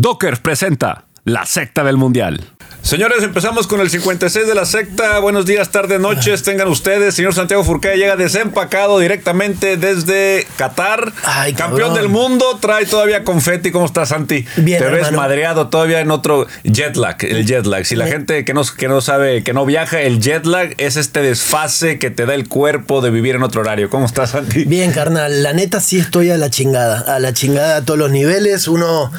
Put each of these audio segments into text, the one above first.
Docker presenta La secta del mundial. Señores, empezamos con el 56 de la secta. Buenos días, tardes, noches. Tengan ustedes. Señor Santiago Furcade llega desempacado directamente desde Qatar. Ay, Campeón del mundo. Trae todavía confeti. ¿Cómo estás, Santi? Bien, Te ves hermano. madreado todavía en otro jet lag. El jet lag. Si la gente que no, que no sabe, que no viaja, el jet lag es este desfase que te da el cuerpo de vivir en otro horario. ¿Cómo estás, Santi? Bien, carnal, la neta sí estoy a la chingada, a la chingada a todos los niveles. Uno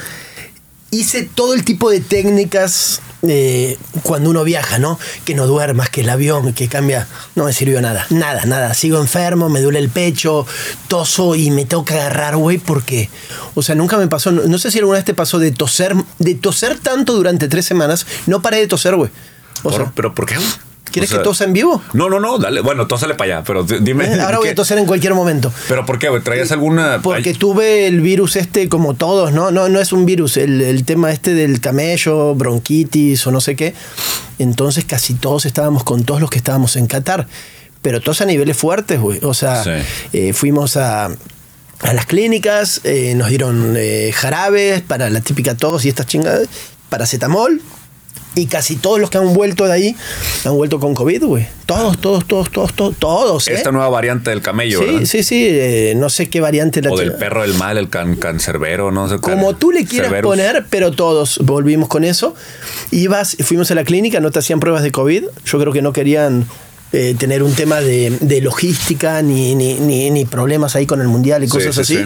hice todo el tipo de técnicas eh, cuando uno viaja, ¿no? Que no duermas, que el avión, que cambia. No me sirvió nada, nada, nada. Sigo enfermo, me duele el pecho, toso y me tengo que agarrar, güey, porque, o sea, nunca me pasó. No, no sé si alguna vez te pasó de toser, de toser tanto durante tres semanas. No paré de toser, güey. O Por- sea, ¿Pero por qué? ¿Quieres O sea, que tosa en vivo? No, no, no, dale. Bueno, tósale para allá, pero dime. Eh, Ahora voy a toser en cualquier momento. ¿Pero por qué? ¿Traías alguna...? Porque Ay, tuve el virus este como todos, ¿no? No, no es un virus, el, el tema este del camello, bronquitis o no sé qué. Entonces casi todos estábamos con todos los que estábamos en Qatar. Pero todos a niveles fuertes, güey. O sea, Sí. eh, fuimos a, a las clínicas, eh, nos dieron eh, jarabes para la típica tos y estas chingadas, paracetamol. Y casi todos los que han vuelto de ahí han vuelto con COVID, güey. Todos, todos, todos, todos, todos, todos. ¿eh? Esta nueva variante del camello, Sí, ¿verdad? sí, sí. eh, no sé qué variante la O del perro del mal, el can, cancerbero, no sé como tú le quieras Cerberus. poner, pero todos volvimos con eso. Ibas, fuimos a la clínica, no te hacían pruebas de COVID. Yo creo que no querían eh, tener un tema de, de logística ni, ni, ni, ni problemas ahí con el mundial y cosas sí, así.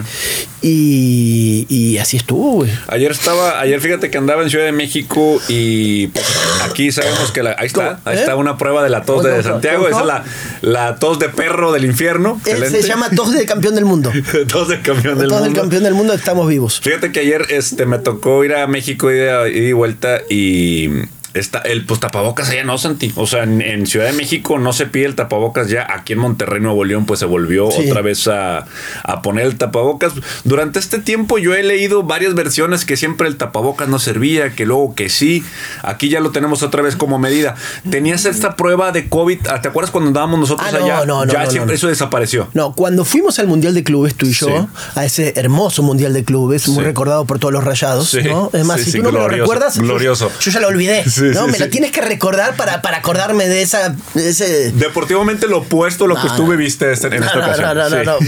Y, y así estuvo, güey. Ayer estaba, ayer fíjate que andaba en Ciudad de México y pues, aquí sabemos que la, ahí está, ahí ¿Eh? está una prueba de la tos ¿Cómo, de Santiago, esa es la, la tos de perro del infierno. Excelente. se llama tos de campeón del mundo. tos de campeón del tos del mundo. campeón del mundo, estamos vivos. Fíjate que ayer este, me tocó ir a México y de, y vuelta y está el pues tapabocas allá no Santi. O sea, en, en Ciudad de México no se pide el tapabocas ya. Aquí en Monterrey, Nuevo León, pues se volvió Sí. otra vez a, a poner el tapabocas. Durante este tiempo yo he leído varias versiones que siempre el tapabocas no servía, que luego que sí. Aquí ya lo tenemos otra vez como medida. Tenías esta prueba de COVID. ah, ¿Te acuerdas cuando andábamos nosotros Ah, no, allá? no, no, ya no, siempre eso desapareció. No, cuando fuimos al Mundial de Clubes, tú y yo, Sí. a ese hermoso Mundial de Clubes, muy Sí. recordado por todos los rayados, ¿no? Es más, si tú no me lo glorioso, recuerdas, yo- glorioso. Yo, ya lo olvidé, Sí, ¿no? sí, me sí. lo tienes que recordar para, para acordarme de esa... de ese... Deportivamente lo opuesto a lo que tú no. este- en No, esta no, ocasión. no, no, no.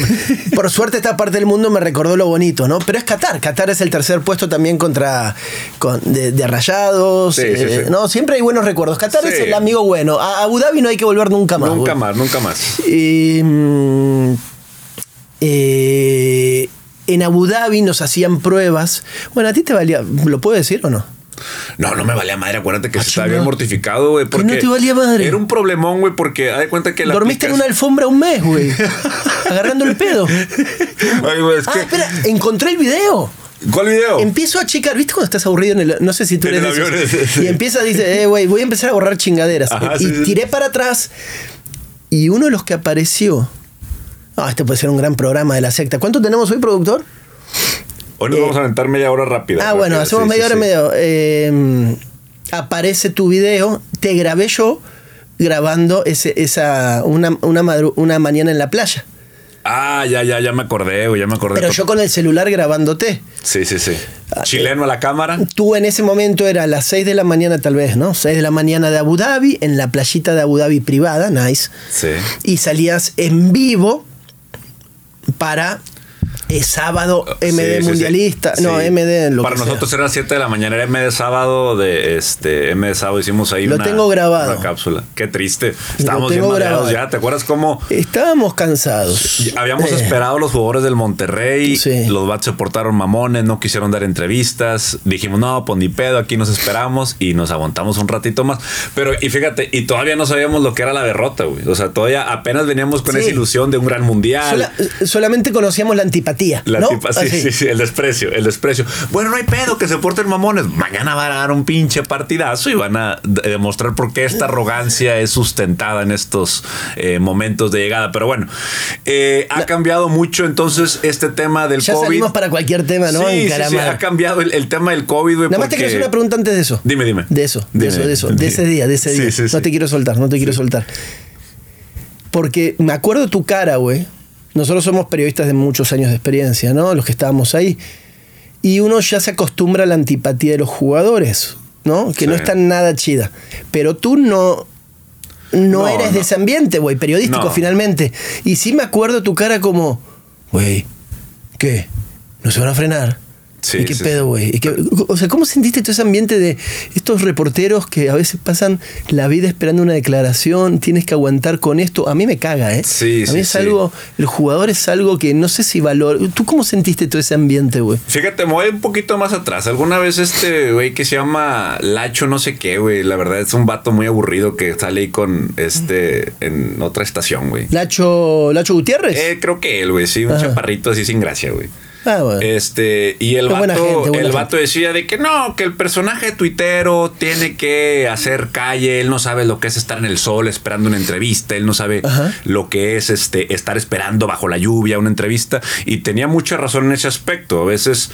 Por suerte esta parte del mundo me recordó lo bonito, ¿no? Pero es Qatar. Qatar es el tercer puesto también contra con- de, de rayados. Eh. No, siempre hay buenos recuerdos. Qatar es el amigo bueno. A Abu Dhabi no hay que volver nunca más. Nunca más, nunca más. Y, mm, eh, en Abu Dhabi nos hacían pruebas. Bueno, a ti te valía. ¿Lo puedo decir o no? No, no me valía madre. Acuérdate que Ah, se estaba bien mortificado, güey. ¿Que porque no te valía madre? Era un problemón, güey, porque haz de cuenta que la. Dormiste en una alfombra un mes, güey. agarrando el pedo. Ay, güey, es Ah, que- espera, encontré el video. ¿Cuál video? Empiezo a checar, ¿viste cuando estás aburrido en el no sé si tú eres avión, y empieza dice, "Eh, güey, voy a empezar a borrar chingaderas." Ajá, y sí, sí. tiré para atrás y uno de los que apareció Ah, este puede ser un gran programa de la secta. ¿Cuánto tenemos hoy, productor? Hoy nos eh, vamos a aventar media hora rápida. Ah, bueno, hacemos sí, media hora sí. media hora. Eh, aparece tu video, te grabé yo grabando ese, esa una, una, madru- una mañana en la playa. Ah, ya, ya, ya me acordé, ya me acordé. Pero yo con el celular grabándote. Sí, sí, sí. Ah, Chileno a la cámara. Tú en ese momento era a las 6 de la mañana tal vez, ¿no? 6 de la mañana de Abu Dhabi, en la playita de Abu Dhabi privada, nice. Sí. Y salías en vivo para eh, sábado Sí, MD sí, sí. mundialista. No. MD lo Para que sea. nosotros era 7 de la mañana, era MD sábado de este MD sábado hicimos ahí Lo una, tengo grabado. una cápsula. Qué triste. Estábamos bien mareados ya. ¿Te acuerdas cómo Estábamos cansados. Habíamos Eh, esperado los jugadores del Monterrey. Sí. Los bats se portaron mamones, no quisieron dar entrevistas. Dijimos, no, pues ni pedo, aquí nos esperamos y nos aguantamos un ratito más. Pero, y fíjate, y todavía no sabíamos lo que era la derrota, güey. O sea, todavía apenas veníamos con esa ilusión de un gran mundial. sola- solamente conocíamos la antipatía. La ¿no? tipa- sí, sí, sí, el desprecio, el desprecio. Bueno, no hay pedo que se porten mamones. Mañana van a dar un pinche partidazo y van a de- demostrar por qué esta arrogancia es sustentada en estos eh, momentos de llegada. Pero bueno, eh, ha cambiado mucho entonces este tema del Ya COVID. salimos para cualquier tema, ¿no? Sí, sí, sí, Encaramada. ha cambiado el, el tema del COVID. Nada más te quiero hacer una pregunta antes de eso. Dime, dime. De eso, de eso, de eso, de dime. ese día, de ese día. sí, no te quiero soltar, no te quiero soltar. Porque me acuerdo tu cara, güey. Nosotros somos periodistas de muchos años de experiencia, ¿no? Los que estábamos ahí. y uno ya se acostumbra a la antipatía de los jugadores, ¿no? Que no está nada chida. Pero tú no, no, No, eres no. de ese ambiente, güey, periodístico No. finalmente. Y sí me acuerdo tu cara como, güey, ¿qué? ¿No se van a frenar? Sí, ¿Y qué sí, pedo, güey? ¿Y qué- O sea, ¿cómo sentiste todo ese ambiente de estos reporteros que a veces pasan la vida esperando una declaración? Tienes que aguantar con esto. A mí me caga, ¿eh? Sí, a mí es algo, el jugador es algo que no sé si valor. ¿Tú cómo sentiste todo ese ambiente, güey? Fíjate, me voy un poquito más atrás. Alguna vez este güey que se llama Lacho no sé qué, güey. La verdad es un vato muy aburrido que sale ahí con este en otra estación, güey. Lacho, Lacho Gutiérrez. Eh, creo que él, güey, sí, un Ajá. chaparrito así sin gracia, güey. Ah, bueno. Este, y el vato, gente, el gente. vato decía de que no, que el personaje tuitero tiene que hacer calle, él no sabe lo que es estar en el sol esperando una entrevista, él no sabe Ajá. lo que es este estar esperando bajo la lluvia una entrevista y tenía mucha razón en ese aspecto. A veces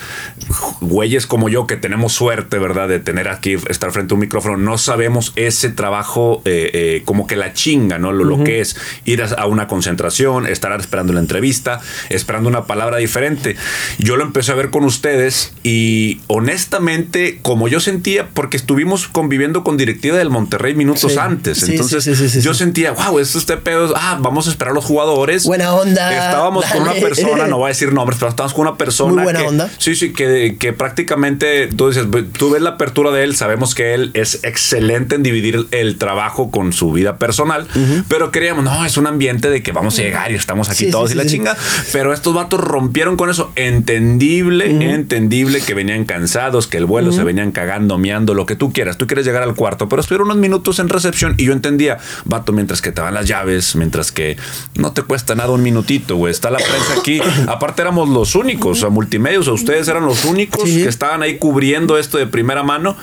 güeyes como yo que tenemos suerte, ¿verdad? De tener aquí, estar frente a un micrófono, no sabemos ese trabajo eh, eh, como que la chinga, ¿no? Lo, lo que es ir a, a una concentración, estar esperando la entrevista, esperando una palabra diferente. Yo lo empecé a ver con ustedes y honestamente, como yo sentía, porque estuvimos conviviendo con directiva del Monterrey minutos Sí. antes, Sí, entonces sí, yo sentía, wow, esto este pedo, ah, vamos a esperar a los jugadores. Buena onda, Estábamos con una persona, no voy a decir nombres, pero estábamos con una persona Muy buena que, onda. Sí, sí, que, que prácticamente tú dices, "Ve- tú ves la apertura de él, sabemos que él es excelente en dividir el trabajo con su vida personal, pero creíamos, no, es un ambiente de que vamos a llegar y estamos aquí todos y la chinga, pero estos vatos rompieron con eso, entendible, entendible que venían cansados, que el vuelo se venían cagando, miando, lo que tú quieras, tú quieres llegar al cuarto, pero estuvieron unos minutos en recepción y yo entendía, vato, mientras que te van las llaves, mientras que no te cuesta nada un minutito, güey, está la prensa aquí, aparte éramos los únicos, a multimedia, o sea, ustedes eran los únicos Sí. que estaban ahí cubriendo esto de primera mano.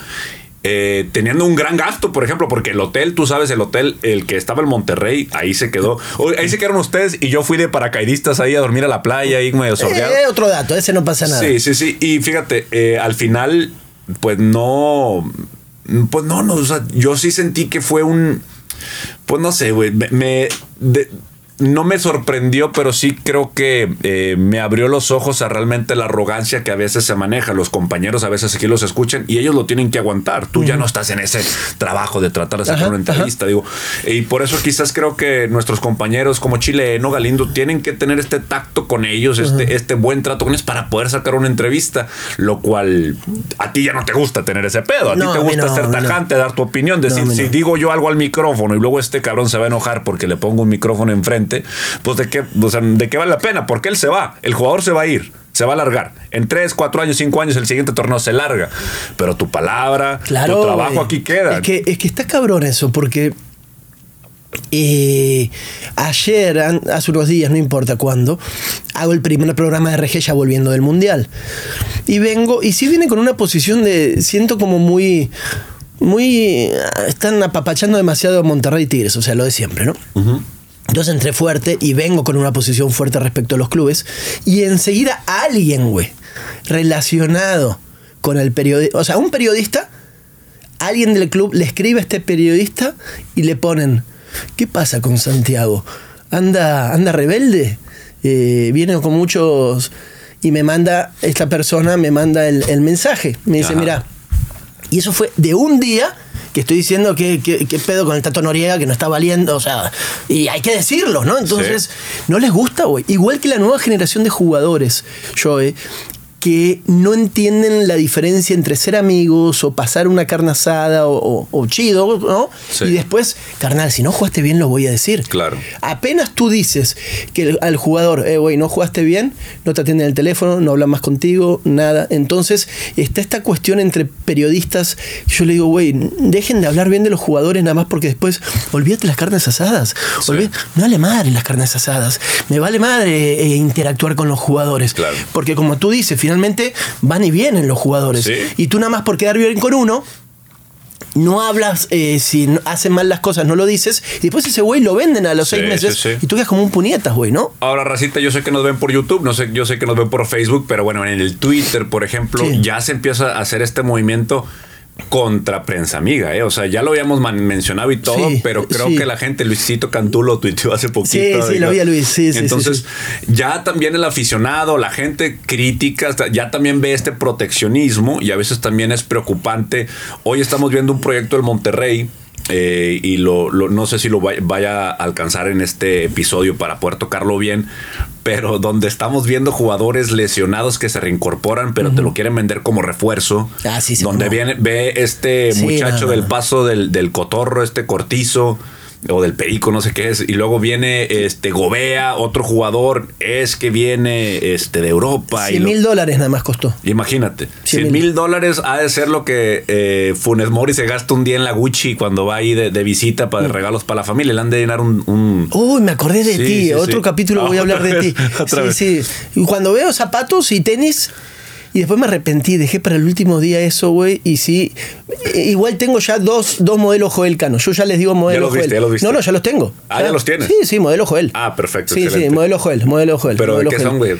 Eh, teniendo un gran gasto, por ejemplo, porque el hotel, tú sabes, el hotel, el que estaba en Monterrey, ahí se quedó. Ahí se quedaron ustedes y yo fui de paracaidistas ahí a dormir a la playa, ahí medio sordeado. Eh, otro dato, ese no pasa nada. Sí, sí, sí. Y fíjate, eh, al final, pues no. Pues no, no. O sea, yo sí sentí que fue un. Pues no sé, güey. Me. me- de- no me sorprendió, pero sí creo que eh, me abrió los ojos a realmente la arrogancia que a veces se maneja. Los compañeros a veces aquí los escuchan y ellos lo tienen que aguantar. Tú ya no estás en ese trabajo de tratar de sacar Ajá, una entrevista, digo. Y por eso quizás creo que nuestros compañeros como Chileno, Galindo, tienen que tener este tacto con ellos, este, este buen trato con ellos para poder sacar una entrevista, lo cual a ti ya no te gusta tener ese pedo. A No, ti te gusta no, ser no. tajante, dar tu opinión, decir, si digo yo algo al micrófono y luego este cabrón se va a enojar porque le pongo un micrófono enfrente, pues de qué, o sea, de qué vale la pena, porque él se va, el jugador se va a ir. Se va a largar. En 3, 4 años, 5 años, el siguiente torneo se larga. Pero tu palabra, Claro. tu trabajo aquí queda. Es que, es que está cabrón eso, porque eh, ayer, hace unos días, no importa cuándo, hago el primer programa de RG ya volviendo del Mundial. Y vengo, y sí viene con una posición de. Siento como muy. Muy. ah, Están apapachando demasiado a Monterrey Tigres, o sea, lo de siempre, ¿no? Entonces entré fuerte y vengo con una posición fuerte respecto a los clubes. Y enseguida alguien, güey, relacionado con el periodista, o sea, un periodista, alguien del club le escribe a este periodista y le ponen, ¿qué pasa con Santiago? ¿Anda, anda rebelde? Eh, viene con muchos... Y me manda, esta persona me manda el, el mensaje. Me dice, mira, y eso fue de un día que estoy diciendo que, que- que pedo con el Tato Noriega, que no está valiendo, o sea, y hay que decirlo, ¿no? Entonces, no les gusta, güey. Igual que la nueva generación de jugadores, Joe, que no entienden la diferencia entre ser amigos o pasar una carne asada o, o- o chido, ¿no? Sí. Y después, carnal, si no jugaste bien, lo voy a decir. Claro. Apenas tú dices que el- al jugador, eh, güey, no jugaste bien, no te atienden el teléfono, no hablan más contigo, nada. Entonces, está esta cuestión entre periodistas. Yo le digo, güey, dejen de hablar bien de los jugadores nada más porque después, olvídate las carnes asadas. Olví- Me vale madre las carnes asadas. Me vale madre eh, interactuar con los jugadores. Claro. Porque como tú dices, finalmente van y vienen los jugadores. Sí. Y tú nada más por quedar bien con uno, no hablas, eh, si hacen mal las cosas, no lo dices, y después ese güey lo venden a los Sí, seis meses, sí, sí. y tú quedas como un puñetas, güey, ¿no? Ahora, Racita, yo sé que nos ven por YouTube, no sé, yo sé que nos ven por Facebook, pero bueno, en el Twitter, por ejemplo, ya se empieza a hacer este movimiento. Contra prensa amiga, ¿eh? O sea, ya lo habíamos mencionado y todo, Sí, pero creo sí. que la gente, Luisito Cantú lo tuiteó hace poquito. Sí, sí, digo. lo vi a Luis, sí, sí, Entonces, ya también el aficionado, la gente crítica, ya también ve este proteccionismo y a veces también es preocupante. Hoy estamos viendo un proyecto del Monterrey. eh, y lo, lo- no sé si lo vay- vaya a alcanzar en este episodio para poder tocarlo bien, pero donde estamos viendo jugadores lesionados que se reincorporan, pero te lo quieren vender como refuerzo. Ah, sí, sí, Donde viene, ve este Sí, muchacho no, del paso del, del cotorro, este cortizo. O del perico, no sé qué es. Y luego viene este Gobea, otro jugador, es que viene este de Europa. y 100 lo- mil dólares nada más costó. Imagínate, 100 100 mil dólares ha de ser lo que eh, Funes Mori se gasta un día en la Gucci cuando va ahí de, de visita para Mm. regalos para la familia. Le han de llenar un. un- Uy, me acordé de Sí, ti. sí, Otro sí. capítulo Ah, voy a hablar de ti. sí, sí. Y cuando veo zapatos y tenis. Y después me arrepentí, dejé para el último día eso, güey. Y sí, eh, igual tengo ya dos, dos modelos Joel Cano. Yo ya les digo modelo los viste, Joel. ya los viste. No, no, ya los tengo. Ah, ¿ya los tienes? Sí, sí, modelo Joel. Ah, perfecto, Sí, sí, modelo Joel, modelo Joel. ¿Pero de modelo qué Joel. son, güey?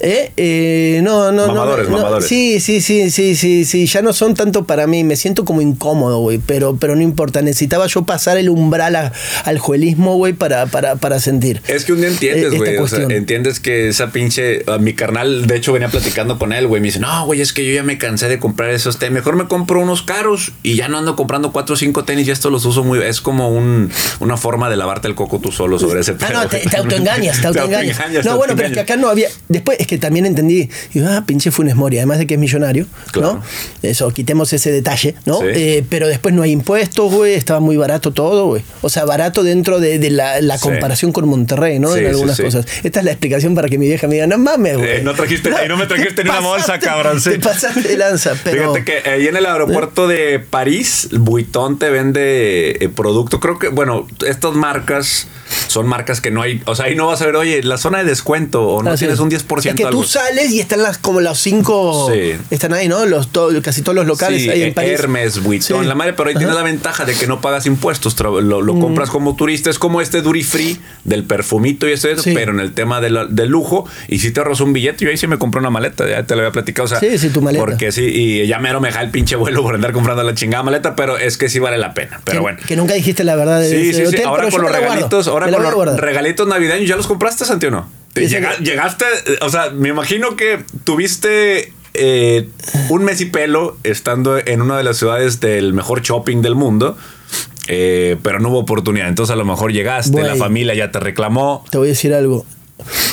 ¿Eh? Eh, no, no, Mamadores, no, no. mamadores. Sí, sí, sí, sí, sí, sí. Ya no son tanto para mí. Me siento como incómodo, güey. Pero, pero no importa. Necesitaba yo pasar el umbral a- al juelismo, güey, para, para, para sentir. Es que un día entiendes, Eh, esta güey. O sea, cuestión. entiendes que esa pinche. a mi carnal, de hecho, venía platicando con él, güey. Me dice, no, güey, es que yo ya me cansé de comprar esos tenis. Mejor me compro unos caros y ya no ando comprando cuatro o cinco tenis. Y esto los uso muy. Es como un, una forma de lavarte el coco tú solo sobre ese Ah, pedo, no, te, autoengañas, te autoengañas. no, te bueno, pero es que acá no había. Después es que también entendí. Digo, ah, pinche Funes Mori, además de que es millonario, Claro. ¿no? Eso, quitemos ese detalle, ¿no? Sí. Eh, pero después no hay impuestos, güey, estaba muy barato todo, güey. O sea, barato dentro de, de la, la Sí. comparación con Monterrey, ¿no? Sí, en algunas cosas. Esta es la explicación para que mi vieja me diga, no mames, güey. Eh, no trajiste- y no me trajiste te ni una bolsa, cabrón, sí. Te pasaste de lanza, pero. Fíjate que ahí en el aeropuerto de París, Vuitton te vende eh, producto. Creo que, bueno, estas marcas son marcas que no hay. O sea, ahí no vas a ver, oye, la zona de descuento o no Ah, sí. tienes un 10% Es que algo. tú sales y están las, como los cinco. Sí. Están ahí, ¿no? Los, to- casi todos los locales Sí, ahí en eh, París. Hermes, Vuitton, Sí. la madre, pero ahí Ajá. Mm. tienes la ventaja de que no pagas impuestos, lo, lo compras como turista, es como este duty free del perfumito y ese, Sí. pero en el tema de del lujo, y si te ahorras un billete, yo ahí sí me compré una maleta, ya te lo había platicado, o sea, Sí, sí, tu maleta. porque sí, y ya mero me deja el pinche vuelo por andar comprando la chingada maleta, pero es que sí vale la pena, pero que, bueno. que nunca dijiste la verdad de Sí, ese sí, sí. hotel, Ahora pero con los regalitos, ahora con los regalitos navideños, ¿ya los compraste, Santi o no? Llega- llegaste, o sea, me imagino que tuviste eh, un mes y pelo estando en una de las ciudades del mejor shopping del mundo. eh, pero no hubo oportunidad. Entonces a lo mejor llegaste, la familia ya te reclamó. Te voy a decir algo.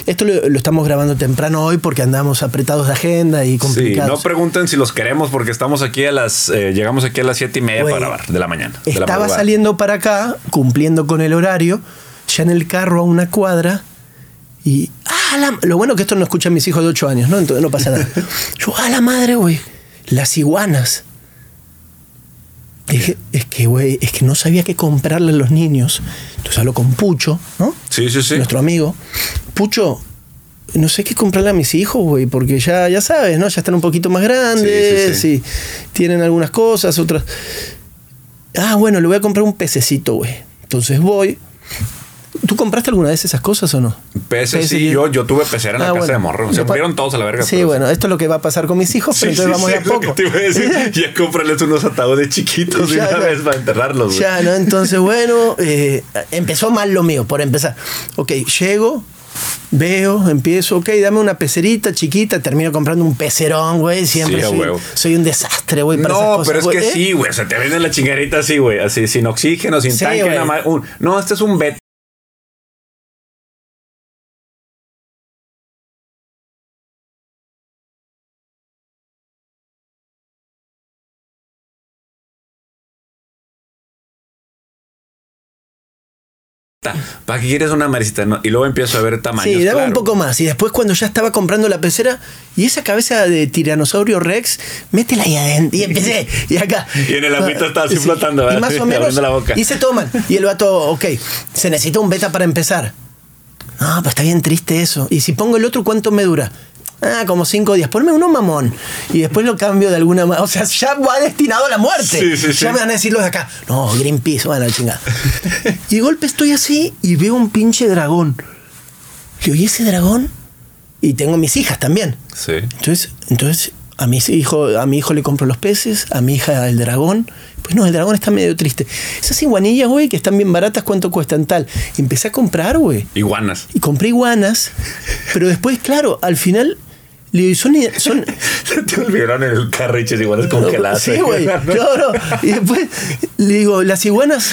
Esto lo, lo estamos grabando temprano hoy porque andamos apretados de agenda y Sí, complicados. no pregunten si los queremos porque estamos aquí a las, eh, llegamos aquí a las siete y media para grabar de la mañana. de la Estaba saliendo para acá, cumpliendo con el horario, ya en el carro a una cuadra. Y, ah, la- lo bueno que esto no escuchan mis hijos de 8 años, ¿no? Entonces no pasa nada. Yo, a la madre, güey, las iguanas. Dije, es que, güey, es que no sabía qué comprarle a los niños. Entonces hablo con Pucho, ¿no? Sí, sí, sí. Nuestro amigo. Pucho, no sé qué comprarle a mis hijos, güey, porque ya, ya sabes, ¿no? Ya están un poquito más grandes Sí, sí, y tienen algunas cosas, otras. Ah, bueno, le voy a comprar un pececito, güey. Entonces voy. ¿Tú compraste alguna vez esas cosas o no? Peces, sí, yo, yo tuve pecera en la Ah, casa bueno. de morro. Se murieron todos a la verga. Sí, bueno, esto es lo que va a pasar con mis hijos, pero Sí, entonces sí, vamos sí, a es lo que poco. te iba a decir. Ya cómprales unos ataúdes chiquitos de una vez para enterrarlos. güey. Ya, ¿no? Entonces, bueno, eh, empezó mal lo mío, por empezar. Ok, llego, veo, empiezo, ok, dame una pecerita chiquita, termino comprando un pecerón, güey. Siempre Sí, soy, un desastre, güey, esas No, cosas, pero es que ¿Eh? sí, güey. O sea, te venden la chingarita así, güey. Así, sin oxígeno, sin Sí, tanque, nada más. Un- no, este es un beta. ¿Para qué quieres una maricita? No, y luego empiezo a ver tamaños. Sí, daba un poco más. Y después cuando ya estaba comprando la pecera, y esa cabeza de tiranosaurio Rex, métela ahí adentro. Y empecé, y acá. Y en el agüita estaba así Sí, flotando, Y ¿verdad? más o menos la boca. hice todo mal. Y el vato, ok, se necesita un beta para empezar. No, pues está bien triste eso. Y si pongo el otro, ¿cuánto me dura? Ah, como cinco días. Ponme uno mamón. Y después lo cambio de alguna manera. O sea, ya va destinado a la muerte. Sí, sí, sí. Ya me van a decir los de acá. No, Greenpeace, bueno, chingada. y de golpe estoy así y veo un pinche dragón. Le oí ese dragón y tengo mis hijas también. Sí. Entonces, entonces A, mis hijo, a mi hijo le compro los peces, a mi hija el dragón. Pues no, el dragón está medio triste. Esas iguanillas, güey, que están bien baratas, ¿cuánto cuestan tal? Y empecé a comprar, güey. Iguanas. Y compré iguanas, pero después, claro, al final... Le digo, son, son, Te olvidaron en el iguanas congeladas. Sí, güey. Claro. Y después le digo, las iguanas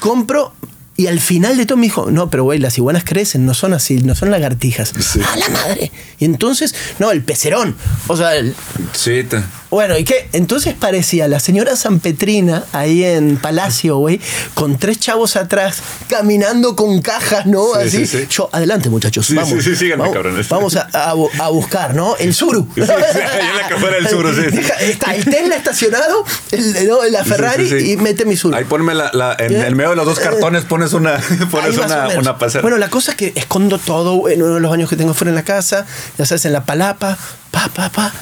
compro. Y al final de todo me dijo, no, pero güey, las iguanas crecen, no son así, no son lagartijas. ¡A la madre! Y entonces, no, el pecerón. O sea, el- Sí, bueno, ¿y qué? Entonces parecía la señora San Petrina ahí en Palacio, güey, con tres chavos atrás, caminando con cajas, ¿no? Sí, Así. sí, sí. Yo, adelante, muchachos. Vamos. sí, sí, síganme, vamos, cabrones. Vamos a, a a buscar, ¿no? El Suru. En la cajuela del Suru, sí, Está el Tesla estacionado, el, no, la Ferrari y mete mi Suru. Ahí ponme la, la- en ¿Eh? el medio de los dos cartones pones una, pones una, una pasera. Bueno, la cosa es que escondo todo en uno de los baños que tengo fuera en la casa, ya sabes, en la palapa, pa, pa, pa.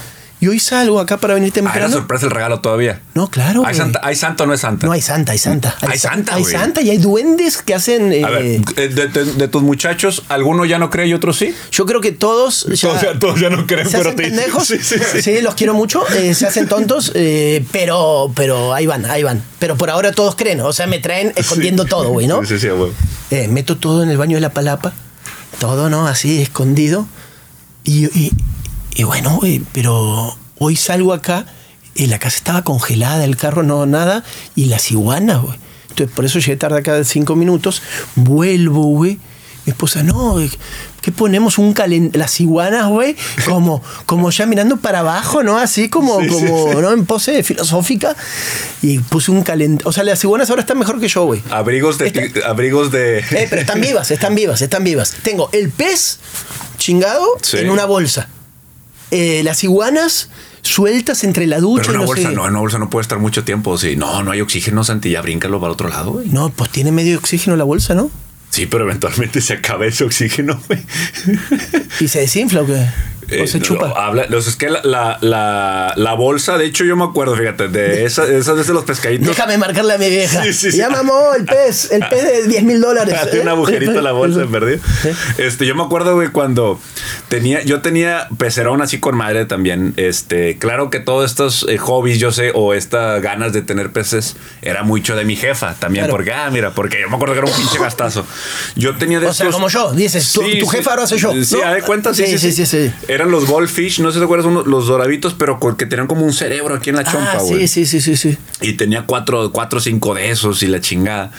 Y hoy salgo acá para venir temprano. sorpresa el regalo todavía. no, claro. ¿Hay güey. santa, ¿Hay santa o no es santa? No hay santa, hay santa. Hay sa- santa, Hay güey. santa y hay duendes que hacen. eh, A ver, eh, de, de- de tus muchachos, ¿alguno ya no cree y otro sí? yo creo que todos. Ya, Todos ya- todos ya no creen, se pero hacen te- pendejos. sí, Sí, sí, sí. los quiero mucho. eh, se hacen tontos, eh, pero, pero ahí van, ahí van. Pero por ahora todos creen. O sea, me traen escondiendo todo, güey, ¿no? Sí, sí. Eh, meto todo en el baño de la palapa. Todo, ¿no? Así, escondido. Y, y- y bueno, pero hoy salgo acá y la casa estaba congelada, el carro no, nada. Y las iguanas, güey. Entonces, por eso llegué tarde acá de cinco minutos. Vuelvo, güey. Mi esposa, no, ¿qué ponemos? Un calen Las iguanas, güey, como, como ya mirando para abajo, ¿no? Así como, Sí, como sí. ¿no? En pose filosófica. Y puse un calent... O sea, las iguanas ahora están mejor que yo, güey. Abrigos de. Abrigos de. Eh, pero están vivas, están vivas, están vivas. Tengo el pez chingado en una bolsa. Eh, las iguanas sueltas entre la ducha Pero una y no bolsa sé. no, una bolsa no puede estar mucho tiempo. Sí, no, no hay oxígeno, Santi, ya bríncalo para otro lado, güey. No, pues tiene medio oxígeno la bolsa, ¿no? Sí, pero eventualmente se acaba ese oxígeno, güey. ¿Y se desinfla o qué? ¿O Eh, se chupa? habla, los- es que la, la, la, la bolsa, de hecho, yo me acuerdo, fíjate, de esas esas de los pescaditos. Déjame marcarle a mi vieja. Sí, sí, sí. Ya mamó el pez, el pez de 10 mil dólares. Hace un agujerito en la bolsa, ¿verdad? Este, yo me acuerdo, güey, cuando tenía, yo tenía pecerón así con madre también. Este, claro que todos estos eh, hobbies, yo sé, o estas ganas de tener peces, era mucho de mi jefa también, Claro. porque, ah, mira, porque yo me acuerdo que era un pinche gastazo. Yo tenía de O sea, estos- como yo, dices, tu- tu jefa ahora soy yo, Sí, ¿no? a ver, cuenta, sí sí, sí, sí, sí. Eran los goldfish, no sé si te acuerdas, unos- los doraditos, pero que tenían como un cerebro aquí en la chompa, Ah, güey. sí, sí, sí, sí, sí. Y tenía cuatro, cuatro o cinco de esos y la chingada.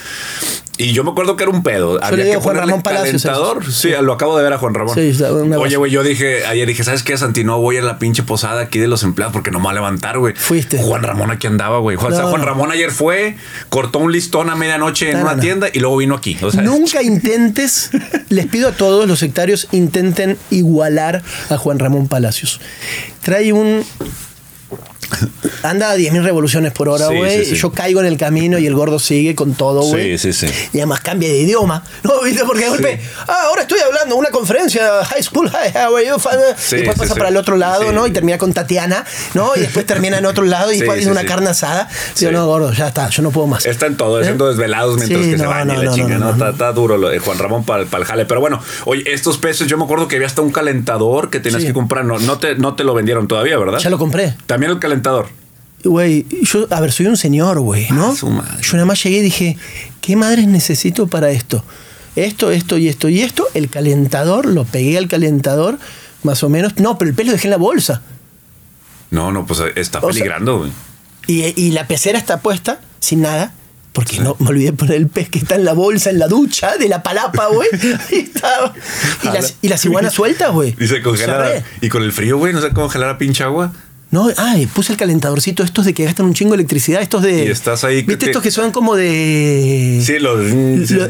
Y yo me acuerdo que era un pedo. Había que Juan Ramón Palacios calentador. esos. Sí, lo acabo de ver a Juan Ramón. Sí. Oye, güey, yo dije, ayer dije, ¿sabes qué, Santi? No voy a la pinche posada aquí de los empleados porque no me va a levantar, güey. Fuiste. Juan Ramón aquí andaba, güey. Juan, o sea, Juan no. Ramón ayer fue, cortó un listón a medianoche en No, una tienda y luego vino aquí. O sea, Nunca intentes, les pido a todos los sectarios, intenten igualar a Juan Ramón Palacios. Trae un. Anda a 10.000 revoluciones por hora, güey. sí, sí. Yo caigo en el camino y el gordo sigue con todo, güey. Sí, sí, sí. Y además cambia de idioma. ¿No? ¿Viste? Porque de golpe, ah, ahora estoy hablando una conferencia, high school, hi, how are you? Y después pasa para el otro lado. ¿no? Y termina con Tatiana, ¿no? Y después termina en otro lado y después dice una carne asada. Sí. Yo no, gordo, ya está, yo no puedo más. Está en todo, ¿Eh? haciendo desvelados mientras que se no, baña y no, la no, chinga, no, Está, duro lo de Juan Ramón para el jale. Pero bueno, oye, estos peces, yo me acuerdo que había hasta un calentador que tenías que comprar. No, no, te, no te lo vendieron todavía, ¿verdad? Ya lo compré. También el calentador. Güey, yo, a ver, soy un señor, güey, ¿no? Ah, su madre. Yo nada más llegué y dije, ¿qué madres necesito para esto? Esto, esto y esto y esto. El calentador, lo pegué al calentador, más o menos. No, pero el pez lo dejé en la bolsa. No, no, pues está O sea- peligrando, güey. Y, y la pecera está puesta, sin nada. Porque no me olvidé poner el pez que está en la bolsa, en la ducha de la palapa, güey. Ahí. Y las, y las iguanas sueltas, güey. Y se congela. Cerré. Y con el frío, güey, no se congelar a pinche agua. No, ay, puse el calentadorcito estos de que gastan un chingo de electricidad, estos de. Y estás ahí ¿Viste te- estos que son como de. Sí, los. Lo-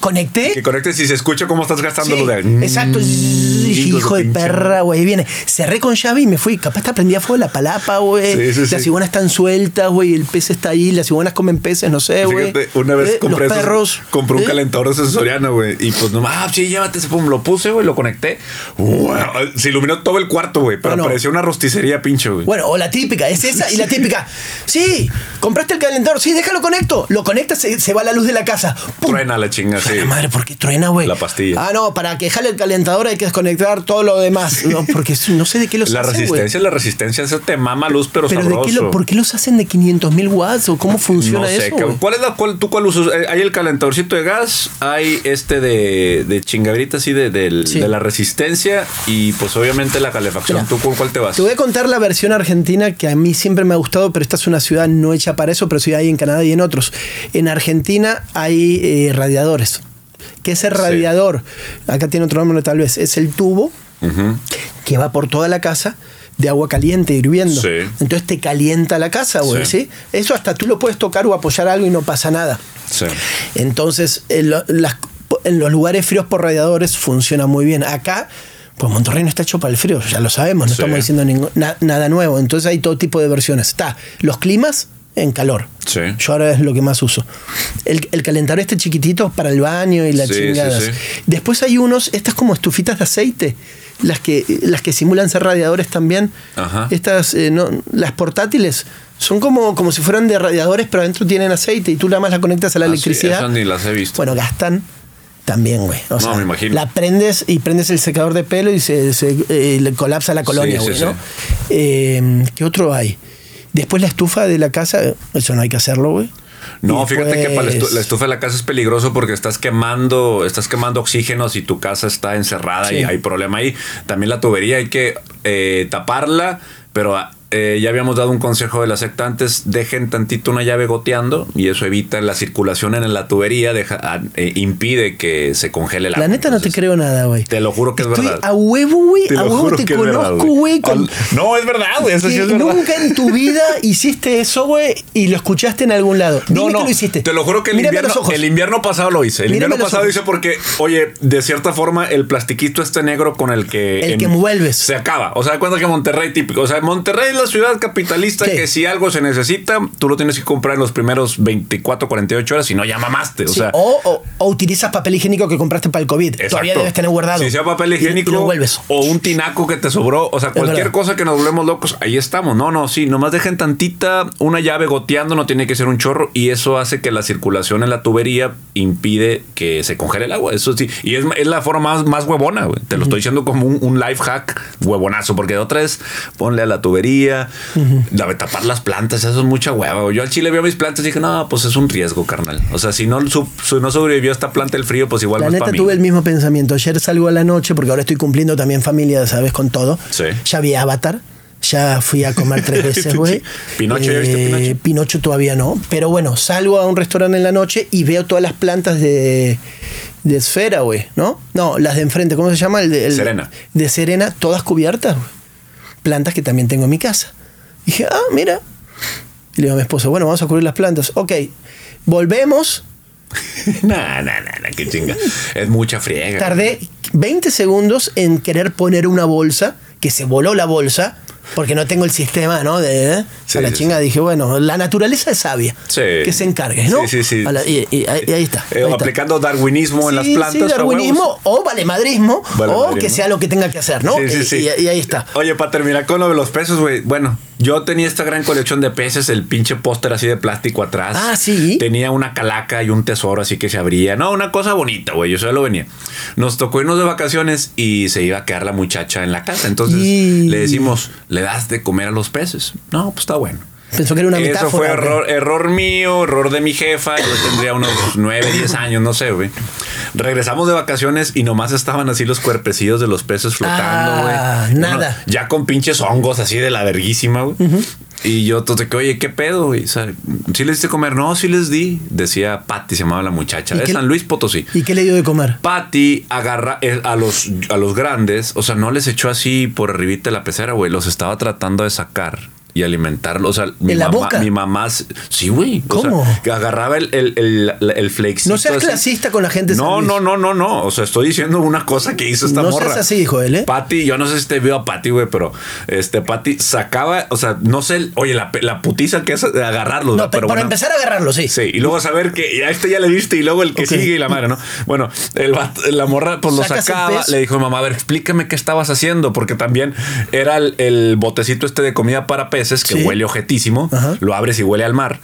conecté. Que conectes y se escucha cómo estás gastando Sí, lo de. exacto. Hijos Hijo de perra, güey. Ahí viene. Cerré con llave y me fui. Capaz está prendida fuego la palapa, güey. Sí, sí, las iguanas están sueltas, güey. El pez está ahí. Las iguanas comen peces, no sé, güey. Una vez Eh, compré, Los perros. compré un eh, calentador de sensoriano, güey. Y pues nomás, ah, sí, llévate ese pum. Lo puse, güey, lo conecté. Wow, se iluminó todo el cuarto, güey. Pero Bueno. parecía una rosticería pinche, güey. Bueno, o la típica, es esa y la típica. Sí, compraste el calentador, sí, déjalo conecto. Lo conectas, se, se va la luz de la casa. ¡Pum! Truena la chinga, hijo de Sí. la madre, ¿por qué truena, güey? La pastilla. Ah, no, para que jale el calentador hay que desconectar todo lo demás. No, porque no sé de qué los La hacen, resistencia, la resistencia, eso te mama luz, pero, Pero sabroso. de qué lo, ¿por qué los hacen de 500 mil watts o cómo funciona no sé, eso? ¿cuál es la cuál, tú cuál usas? Eh, Hay el calentadorcito de gas, hay este de, de chingaderita así de, Sí. de la resistencia y pues obviamente la calefacción. Mira, ¿Tú con cuál te vas? Te voy a contar la versión argentina que a mí siempre me ha gustado, pero esta es una ciudad no hecha para eso, pero sí hay en Canadá y en otros. En Argentina hay eh, radiadores. ¿Qué es el radiador? Acá tiene otro nombre tal vez. Es el tubo que va por toda la casa de agua caliente hirviendo. Sí. Entonces te calienta la casa, güey, Sí. ¿sí? Eso hasta tú lo puedes tocar o apoyar algo y no pasa nada. Sí. Entonces, en, lo- las- en los lugares fríos por radiadores funciona muy bien. Acá, pues Monterrey no está hecho para el frío, ya lo sabemos, no estamos diciendo na- nada nuevo. Entonces hay todo tipo de versiones. Está los climas en calor. Sí. Yo ahora es lo que más uso. El, el calentador este chiquitito para el baño y las Sí, chingadas. sí. Después hay unos, estas como estufitas de aceite, las que, las que simulan ser radiadores también. Ajá. Estas, eh, no, las portátiles, son como, como si fueran de radiadores, pero adentro tienen aceite y tú nada más la conectas a la Ah, electricidad. esas ni las he visto. Bueno, gastan también, güey. O No, sea, me imagino. La prendes y prendes el secador de pelo y se, se, eh, le colapsa la colonia, güey. Eh, ¿Qué otro hay? Después la estufa de la casa, eso no hay que hacerlo, güey. No, Y fíjate que para la, estu- la estufa de la casa es peligroso porque estás quemando, estás quemando oxígeno si tu casa está encerrada Sí. y hay problema ahí. También la tubería hay que eh, taparla, pero eh, ya habíamos dado un consejo de la secta antes, dejen tantito una llave goteando y eso evita la circulación en la tubería, deja, ah, eh, impide que se congele la La neta no te creo nada, güey. Te lo juro que es verdad. a huevo, güey. Te A lo huevo te conozco, güey. con- No, es verdad, güey. Eso sí que es verdad. nunca en tu vida hiciste eso, güey, y lo escuchaste en algún lado. No, Dime no, que lo hiciste. te lo juro que el Mírame invierno, los ojos. el invierno pasado lo hice. El Mírame invierno pasado hice porque, oye, de cierta forma, el plastiquito este negro con el que. El que envuelves. Se acaba. O sea, cuenta que Monterrey típico. O sea, Monterrey es ciudad capitalista que si algo se necesita, tú lo tienes que comprar en los primeros 24, 48 horas, si no ya mamaste. O Sí, sea. o, o- o utilizas papel higiénico que compraste para el COVID. Todavía debes tener guardado. Si sea papel Y- y higiénico vuelves. o un tinaco que te sobró, o sea, cualquier cosa que nos volvemos locos, ahí estamos. No, no, sí, nomás dejen tantita una llave goteando, no tiene que ser un chorro y eso hace que la circulación en la tubería impide que se congele el agua. Eso sí, y es, es la forma más, más huevona, güey. Te lo estoy diciendo como un, un life hack huevonazo, porque de otra es ponle a la tubería, de tapar las plantas, eso es mucha hueva. Yo al chile veo mis plantas y dije, no, pues es un riesgo, carnal. O sea, si no, si no sobrevivió esta planta el frío, pues igual La no es neta mí. tuve el mismo pensamiento. Ayer salgo a la noche, porque ahora estoy cumpliendo también familia, ¿sabes? Con todo. Sí. Ya vi Avatar. Ya fui a comer tres veces, güey. Eh, Pinocho, ¿ya viste Pinocho? Pinocho todavía no. Pero bueno, salgo a un restaurante en la noche y veo todas las plantas de, de esfera, güey, ¿no? No, las de enfrente, ¿cómo se llama? El de, el- Serena. De Serena, todas cubiertas, güey. Plantas que también tengo en mi casa. dije, ah, mira. Y le digo a mi esposa, bueno, vamos a cubrir las plantas. Ok, volvemos. Nah, nah, nah, nah, qué chinga. Es mucha friega. Tardé 20 segundos en querer poner una bolsa, que se voló la bolsa, porque no tengo el sistema, ¿no? De, ¿eh? Sí, a la sí, chinga dije, bueno, la naturaleza es sabia. Sí. Que se encargue, ¿no? Sí, sí, sí. La- y, y ahí, y ahí está. Eh, ahí está. aplicando darwinismo en las plantas. darwinismo o valemadrismo o Valemadrismo. que sea lo que tenga que hacer, ¿no? Sí, sí, Y- sí. Y, y ahí está. Oye, para terminar con lo de los peces, güey. Bueno, yo tenía esta gran colección de peces, el pinche póster así de plástico atrás. Ah, sí. Tenía una calaca y un tesoro así que se abría. No, una cosa bonita, güey. Yo solo venía. Nos tocó irnos de vacaciones y se iba a quedar la muchacha en la casa. Entonces Y- le decimos, le das de comer a los peces. No, pues está bueno. Pensó que era una Eso metáfora. fue güey. error, error mío, error de mi jefa. Yo tendría unos 9, 10 años, no sé, güey. Regresamos de vacaciones y nomás estaban así los cuerpecillos de los peces flotando, güey. Ah, Uno- nada. ya con pinches hongos así de la verguísima, güey. Y yo, entonces, que, oye, ¿qué pedo, güey? O sea, ¿sí les diste comer? No, sí les di. Decía Patty, se llamaba la muchacha, ¿Y de San Luis Potosí. ¿Y qué le dio de comer? Patty agarra eh, a los, a los grandes, o sea, no les echó así por arribita de la pecera, güey. Los estaba tratando de sacar y alimentarlos. O sea, mi ¿En la mamá, boca? mi mamá, sí, güey. O sea, ¿Cómo? que agarraba el, el, el, el No seas así. clasista con la gente de San No, Luis. no, no, no, no. O sea, estoy diciendo una cosa que hizo esta No morra. seas así, dijo él, ¿eh? Patty, yo no sé si te vio a Patty, güey, pero este Patty sacaba, o sea, no sé, oye, la, la putiza que es de agarrarlos, No, pero para bueno. empezar a agarrarlo, sí. Sí, y luego saber que a este ya le diste y luego el que sigue y la madre, ¿no? Bueno, el la morra pues lo sacaba, pez. le dijo, mamá, a ver, explícame qué estabas haciendo, porque también era el, el botecito este de comida para que Sí. huele ojetísimo, Ajá. lo abres y huele al mar.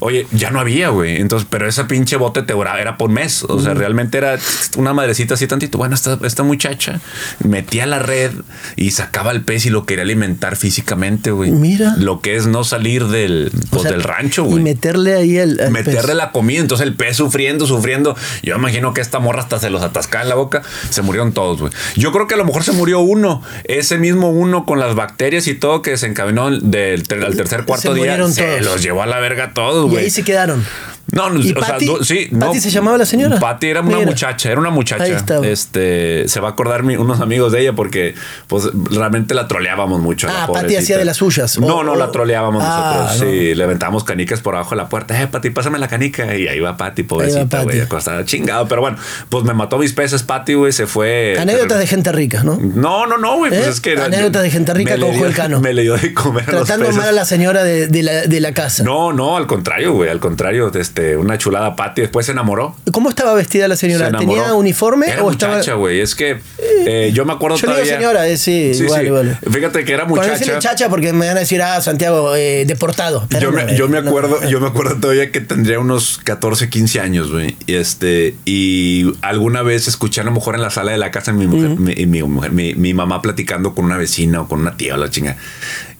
Oye, ya no había, güey. Entonces, pero esa pinche bote te duraba, era por mes. O sea, realmente era una madrecita así tantito. Bueno, esta, esta muchacha metía la red y sacaba el pez y lo quería alimentar físicamente, güey. Mira. Lo que es no salir del, pues, del rancho, güey. Y meterle ahí el. Meterle pez. la comida. Entonces el pez sufriendo, sufriendo. Yo imagino que esta morra hasta se los atascaba en la boca. Se murieron todos, güey. Yo creo que a lo mejor se murió uno. Ese mismo uno con las bacterias y todo que desencadenó del ter- al tercer, cuarto día. Se todos. los llevó a la verga todos, Y güey. ahí se quedaron. No, no, ¿Y o sea, Patty? sí, ¿Patty no. se llamaba la señora? Patty era una Mira. muchacha, era una muchacha. Ahí estaba. Este, se va a acordar mi- unos amigos de ella porque pues realmente la troleábamos mucho. a la Ah, Patty pobrecita. hacía de las suyas. No, O- no, o- la troleábamos Ah, nosotros. no. Sí, le aventábamos canicas por abajo de la puerta. Eh, Patty, pásame la canica. Y ahí va Patty, pobrecita, Patty. güey, acostada chingado. Pero bueno, pues me mató mis peces, Patty, güey, se fue. Anécdotas de gente rica, ¿no? No, no, no, güey. Pues ¿Eh? es que. Anécdotas de gente rica me le con dio- Joel Cano. Me le dio de comer a los Tratando peces. mal a la señora de, de la, de la casa. No, no, al contrario, güey, al contrario, este, una chulada Patty, después se enamoró. ¿Cómo estaba vestida la Se señora? enamoró. ¿Tenía uniforme Era o estaba.? muchacha, güey. Es que eh, yo me acuerdo Yo le digo todavía. señora, eh, sí, igual, igual. Fíjate que era muchacha. muchacha porque me van a decir, ah, Santiago, eh, deportado. Pero Yo no, me, yo eh, me no, acuerdo, no. yo me acuerdo todavía que tendría unos 14, 15 años, güey. Y este, y alguna vez escuché a lo mejor en la sala de la casa mi mujer, mi, y mi mujer, mi, mi mamá platicando con una vecina o con una tía o la chinga.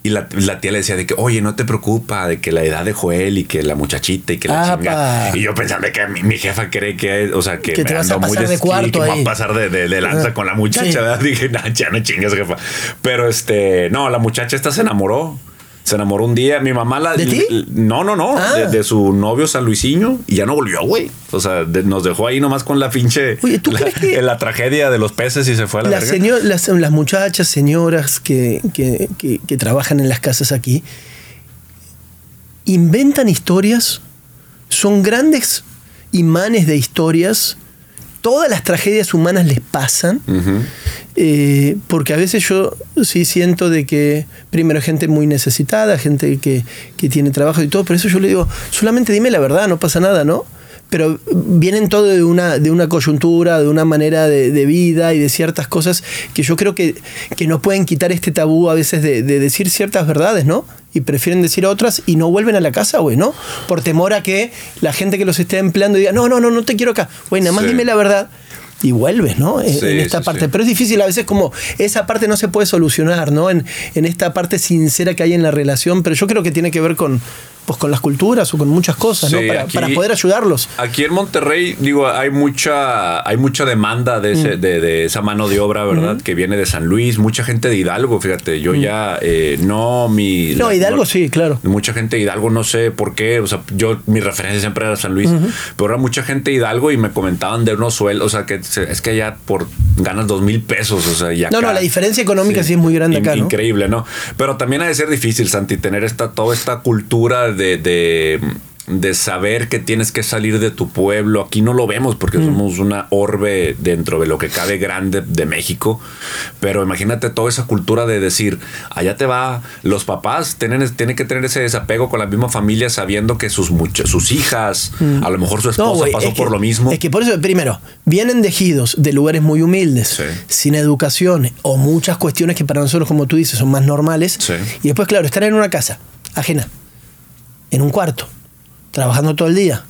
Y la, la tía le decía de que, oye, no te preocupa de que la edad de Joel y que la muchachita y que la Ah, chinga. pa. Y yo pensando que mi, mi jefa cree que, o sea, que, Que me ando muy de cuarto va ahí. a pasar de, de, de lanza Ah, con la muchacha, sí. Dije, nah, ya no chingas, jefa. Pero este, no, la muchacha esta se enamoró. Se enamoró un día. Mi mamá la. ¿De ti? No, no, no. Ah. De, de su novio San Luisinho. Y ya no volvió, güey. O sea, de- nos dejó ahí nomás con la pinche. Oye, ¿tú la, crees que- en la tragedia de los peces y se fue a la señor- las, las muchachas, señoras que, que- que- que trabajan en las casas aquí, inventan historias, son grandes imanes de historias, todas las tragedias humanas les pasan, eh, porque a veces yo sí siento de que primero gente muy necesitada, gente que, que tiene trabajo y todo, pero eso yo le digo, solamente dime la verdad, no pasa nada, ¿no? Pero vienen todo de una, de una coyuntura, de una manera de, de vida y de ciertas cosas que yo creo que, que no pueden quitar este tabú a veces de, de decir ciertas verdades, ¿no? Y prefieren decir otras y no vuelven a la casa, güey, ¿no? Por temor a que la gente que los esté empleando diga, no, no, no, no te quiero acá. Güey, nada más Sí. dime la verdad y vuelves, ¿no? En, Sí, en esta sí, parte. sí. Pero es difícil a veces como esa parte no se puede solucionar, ¿no? En, en esta parte sincera que hay en la relación, pero yo creo que tiene que ver con, pues, con las culturas o con muchas cosas, ¿no? Para, aquí- para poder ayudarlos. Aquí en Monterrey, digo, hay mucha, hay mucha demanda de, Mm. ese, de, de esa mano de obra, ¿verdad? Que viene de San Luis, mucha gente de Hidalgo, fíjate, yo ya eh, no mi... Mm. No, la- Hidalgo sí, claro. Mucha gente de Hidalgo, no sé por qué, o sea, yo, mi referencia siempre era San Luis, pero era mucha gente de Hidalgo y me comentaban de unos sueldos, o sea, que es que allá por ganas dos mil pesos, o sea, y No, no, la diferencia económica sí es muy grande In- acá, ¿no? Increíble, ¿no? Pero también ha de ser difícil, Santi, tener esta, toda esta cultura de, de, de saber que tienes que salir de tu pueblo. Aquí no lo vemos porque Mm. somos una orbe dentro de lo que cabe grande de México. Pero imagínate toda esa cultura de decir, allá te va, los papás tienen, tienen que tener ese desapego con la misma familia sabiendo que sus, sus hijas, a lo mejor su esposa Mm. güey, pasó es por que- lo mismo. Es que por eso, primero, vienen de ejidos, de lugares muy humildes, Sí. sin educación o muchas cuestiones que para nosotros, como tú dices, son más normales. Sí. Y después, claro, estar en una casa ajena, en un cuarto, trabajando todo el día,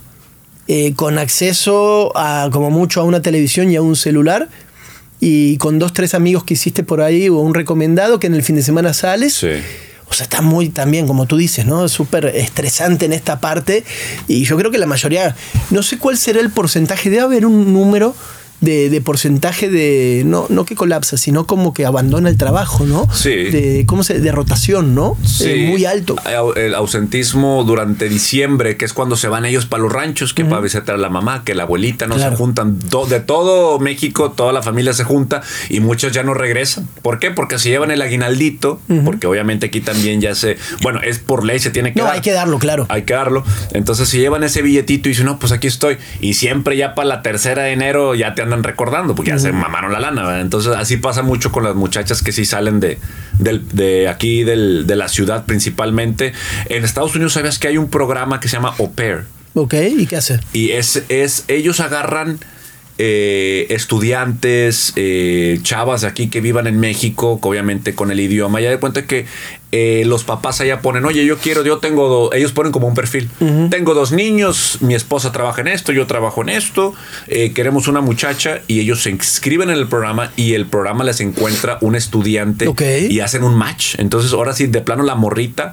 eh, con acceso a, como mucho, a una televisión y a un celular. Y con dos, tres amigos que hiciste por ahí o un recomendado que en el fin de semana sales. Sí. O sea, está muy también, como tú dices, ¿no? Súper estresante en esta parte. Y yo creo que la mayoría, no sé cuál será el porcentaje, debe haber un número de, de porcentaje de, no, no que colapsa, sino como que abandona el trabajo, ¿no? Sí. De, ¿cómo se, de rotación, ¿no? Sí. Eh, muy alto. El ausentismo durante diciembre, que es cuando se van ellos para los ranchos, que para visitar a la mamá, que la abuelita, no Claro. se juntan. De todo México, toda la familia se junta y muchos ya no regresan. ¿Por qué? Porque se llevan el aguinaldito, porque obviamente aquí también ya se. Bueno, es por ley, se tiene que No, dar. hay que darlo, claro. Hay que darlo. Entonces se llevan ese billetito y dicen, no, pues aquí estoy. Y siempre ya para la tercera de enero ya te andan recordando, porque ya se mamaron la lana. ¿verdad? Entonces así pasa mucho con las muchachas que sí salen de, del- de aquí, del- de la ciudad principalmente. En Estados Unidos sabías que hay un programa que se llama Au Pair. Ok, ¿y qué hace? Y es, es ellos agarran eh, estudiantes, eh, chavas aquí que vivan en México, que obviamente con el idioma, ya de cuenta que eh, los papás allá ponen, oye, yo quiero, yo tengo, do-", ellos ponen como un perfil, tengo dos niños, mi esposa trabaja en esto, yo trabajo en esto, queremos una muchacha y ellos se inscriben en el programa y el programa les encuentra un estudiante y hacen un match. Entonces, ahora sí, de plano la morrita.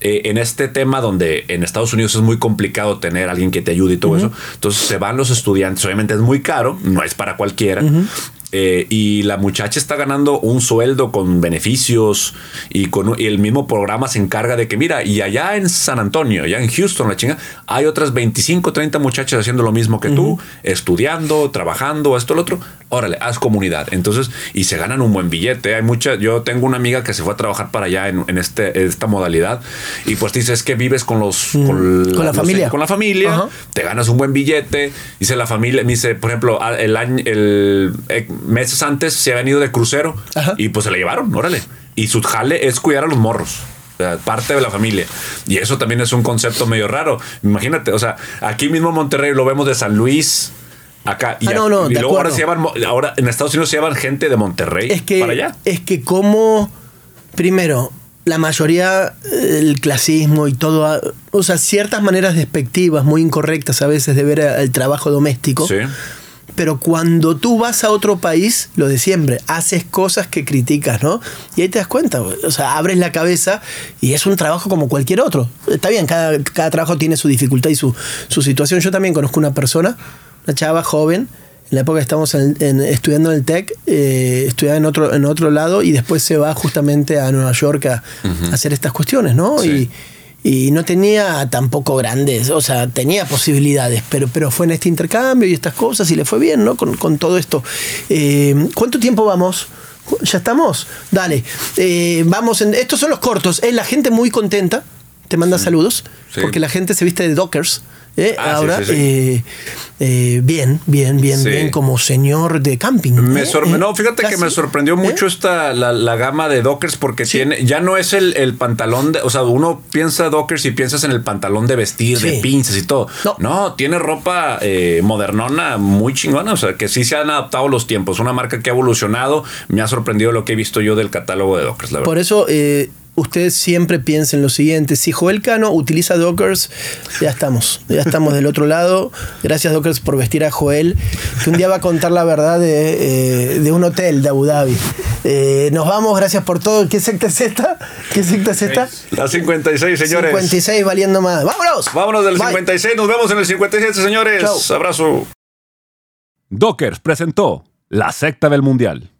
Eh, en este tema donde en Estados Unidos es muy complicado tener alguien que te ayude y todo eso, entonces se van los estudiantes, obviamente es muy caro, no es para cualquiera, eh, y la muchacha está ganando un sueldo con beneficios y con y el mismo programa se encarga de que, mira, y allá en San Antonio, allá en Houston, la chinga, hay otras 25, 30 muchachas haciendo lo mismo que tú, estudiando, trabajando, esto, lo otro. Órale, haz comunidad. Entonces, y se ganan un buen billete. Hay mucha, yo tengo una amiga que se fue a trabajar para allá en, en este, esta modalidad y pues dice, es que vives con los... Con, Con la familia. Con la familia te ganas un buen billete. Dice la familia, me dice, por ejemplo, a- el año, el eh, meses antes se habían ido de crucero Ajá. y pues se la llevaron, órale. Y su jale es cuidar a los morros. Parte de la familia. Y eso también es un concepto medio raro. Imagínate, o sea, aquí mismo en Monterrey lo vemos de San Luis. Acá. Y, Ah, no, no, y luego ahora, se llevan, ahora en Estados Unidos se llevan gente de Monterrey Es que, para allá. es que como, primero, la mayoría, eh, el clasismo y todo, o sea, ciertas maneras despectivas, muy incorrectas a veces de ver el trabajo doméstico. Sí. Pero cuando tú vas a otro país, lo de siempre, haces cosas que criticas, ¿no? Y ahí te das cuenta, o sea, abres la cabeza y es un trabajo como cualquier otro. Está bien, cada, cada trabajo tiene su dificultad y su, su situación. Yo también conozco una persona, una chava joven, en la época que estamos en- en- estudiando en el TEC, eh, estudiaba en otro, en otro lado y después se va justamente a Nueva York a, a hacer estas cuestiones, ¿no? Sí. Y, y no tenía tampoco grandes, o sea, tenía posibilidades, pero, pero fue en este intercambio y estas cosas y le fue bien, ¿no? Con, con todo esto. Eh, ¿Cuánto tiempo vamos? ¿Ya estamos? Dale. Eh, vamos, en, estos son los cortos. Es la gente muy contenta. Te manda saludos. Sí. Porque la gente se viste de Dockers. ¿eh? Ah, Ahora, sí, sí. eh, eh, bien, bien, bien, bien, como señor de camping. Me ¿eh? ¿Eh? no, fíjate que me sorprendió mucho esta la, la gama de Dockers porque tiene ya no es el, el pantalón de, o sea, uno piensa Dockers y piensas en el pantalón de vestir, de pinzas y todo. No. tiene ropa eh, modernona muy chingona, o sea, que sí se han adaptado los tiempos. Una marca que ha evolucionado, me ha sorprendido lo que he visto yo del catálogo de Dockers, la verdad. Por eso eh, ustedes siempre piensen lo siguiente, si Joel Cano utiliza Dockers, ya estamos, ya estamos del otro lado. Gracias Dockers por vestir a Joel, que un día va a contar la verdad de, eh, de un hotel de Abu Dhabi. Eh, nos vamos, gracias por todo. ¿Qué secta es esta? ¿Qué secta es esta? La 56, señores. 56 valiendo más. ¡Vámonos! Vámonos del Bye. 56, nos vemos en el 57, señores. Chau. Abrazo. Dockers presentó La secta del mundial.